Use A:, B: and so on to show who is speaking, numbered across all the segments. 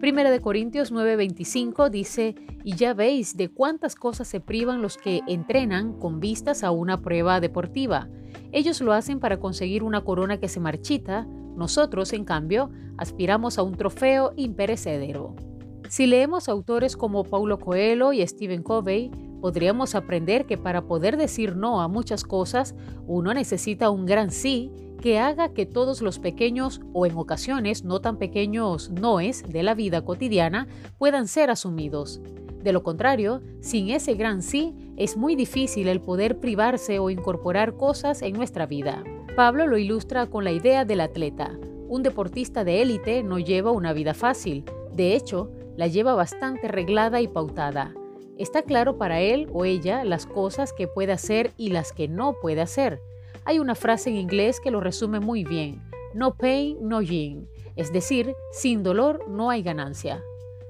A: Primera de Corintios 9:25 dice, y ya veis de cuántas cosas se privan los que entrenan con vistas a una prueba deportiva. Ellos lo hacen para conseguir una corona que se marchita, nosotros, en cambio, aspiramos a un trofeo imperecedero. Si leemos autores como Paulo Coelho y Stephen Covey, podríamos aprender que para poder decir no a muchas cosas, uno necesita un gran sí que haga que todos los pequeños o en ocasiones no tan pequeños noes de la vida cotidiana puedan ser asumidos. De lo contrario, sin ese gran sí, es muy difícil el poder privarse o incorporar cosas en nuestra vida. Pablo lo ilustra con la idea del atleta. Un deportista de élite no lleva una vida fácil, de hecho, la lleva bastante reglada y pautada. Está claro para él o ella las cosas que puede hacer y las que no puede hacer. Hay una frase en inglés que lo resume muy bien. No pain, no gain. Es decir, sin dolor no hay ganancia.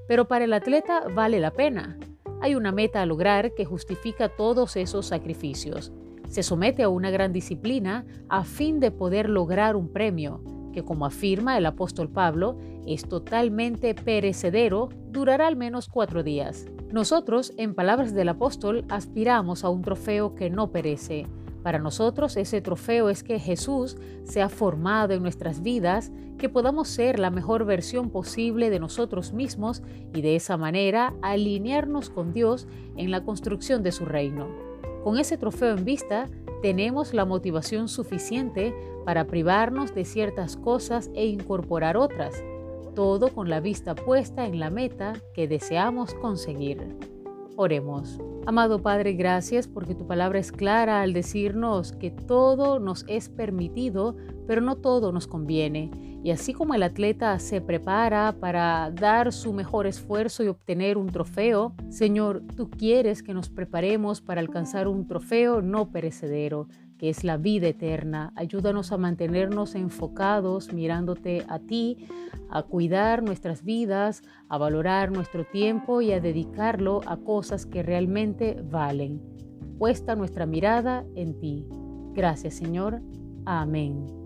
A: Pero para el atleta vale la pena. Hay una meta a lograr que justifica todos esos sacrificios. Se somete a una gran disciplina a fin de poder lograr un premio, que como afirma el apóstol Pablo, es totalmente perecedero, durará al menos cuatro días. Nosotros, en palabras del apóstol, aspiramos a un trofeo que no perece, para nosotros ese trofeo es que Jesús se ha formado en nuestras vidas, que podamos ser la mejor versión posible de nosotros mismos y de esa manera alinearnos con Dios en la construcción de su reino. Con ese trofeo en vista, tenemos la motivación suficiente para privarnos de ciertas cosas e incorporar otras, todo con la vista puesta en la meta que deseamos conseguir. Oremos. Amado Padre, gracias porque tu palabra es clara al decirnos que todo nos es permitido, pero no todo nos conviene. Y así como el atleta se prepara para dar su mejor esfuerzo y obtener un trofeo, Señor, tú quieres que nos preparemos para alcanzar un trofeo no perecedero que es la vida eterna. Ayúdanos a mantenernos enfocados mirándote a ti, a cuidar nuestras vidas, a valorar nuestro tiempo y a dedicarlo a cosas que realmente valen. Puesta nuestra mirada en ti. Gracias Señor. Amén.